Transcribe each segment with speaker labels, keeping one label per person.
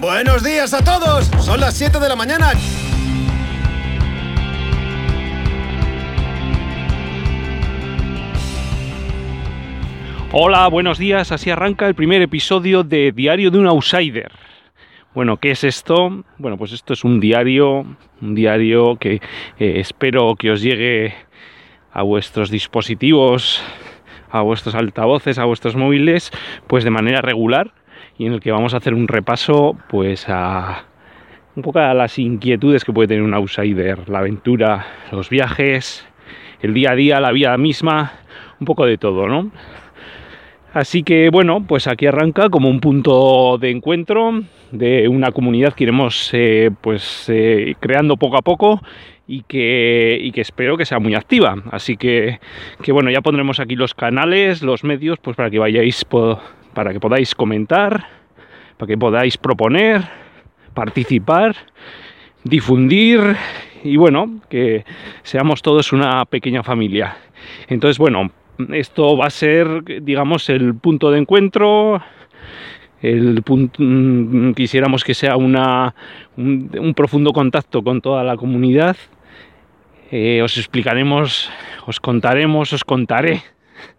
Speaker 1: Buenos días a todos. Son las 7 de la mañana.
Speaker 2: Hola, buenos días. Así arranca el primer episodio de Diario de un Outsider. Bueno, ¿qué es esto? Bueno, pues esto es un diario, un diario que eh, espero que os llegue a vuestros dispositivos, a vuestros altavoces, a vuestros móviles, pues de manera regular y en el que vamos a hacer un repaso, pues a un poco a las inquietudes que puede tener un outsider, la aventura, los viajes, el día a día, la vida misma, un poco de todo, ¿no? Así que bueno, pues aquí arranca como un punto de encuentro de una comunidad que iremos eh, pues eh, creando poco a poco y que, y que, espero que sea muy activa. Así que, que, bueno, ya pondremos aquí los canales, los medios, pues para que vayáis, para que podáis comentar, para que podáis proponer, participar, difundir y bueno, que seamos todos una pequeña familia. Entonces, bueno, esto va a ser, digamos, el punto de encuentro. El punto, mm, quisiéramos que sea una, un, profundo contacto con toda la comunidad. Eh, os explicaremos, os contaremos, os contaré,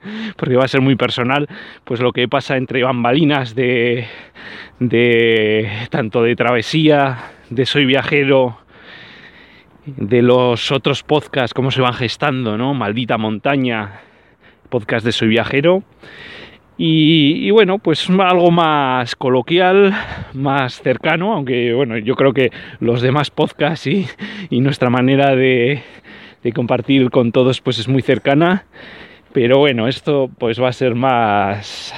Speaker 2: porque va a ser muy personal, pues lo que pasa entre bambalinas de, de tanto de travesía, de soy viajero, de los otros podcasts, cómo se van gestando, ¿no? Maldita montaña, podcast de Soy Viajero. Y, bueno, pues algo más coloquial, más cercano, aunque bueno, yo creo que los demás podcasts y, nuestra manera de, compartir con todos pues es muy cercana. Pero bueno, esto pues va a ser más,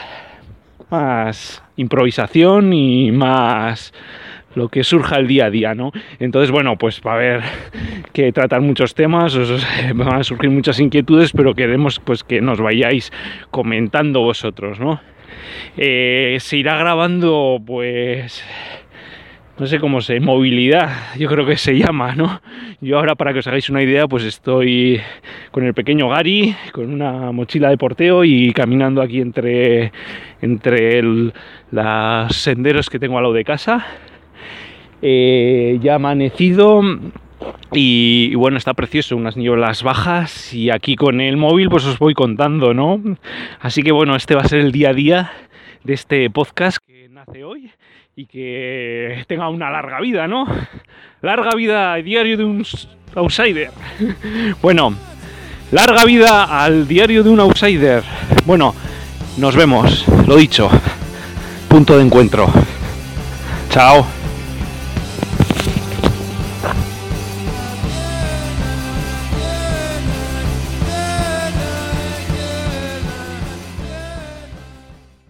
Speaker 2: más improvisación y más lo que surja el día a día, ¿no? Entonces, bueno, pues va a haber que tratar muchos temas, van a surgir muchas inquietudes, pero queremos pues que nos vayáis comentando vosotros, ¿no? Eh, se irá grabando, pues, no sé cómo se, movilidad, yo creo que se llama, ¿no? Yo ahora para que os hagáis una idea, pues estoy con el pequeño Gary, con una mochila de porteo y caminando aquí entre, entre los senderos que tengo al lado de casa eh, ya amanecido y, bueno, está precioso, unas nieblas bajas y aquí con el móvil pues os voy contando, ¿no? Así que bueno, este va a ser el día a día de este podcast que nace hoy y que tenga una larga vida, ¿no? Larga vida diario de un outsider. bueno, larga vida al diario de un outsider. Bueno, nos vemos, lo dicho. Punto de encuentro. Chao.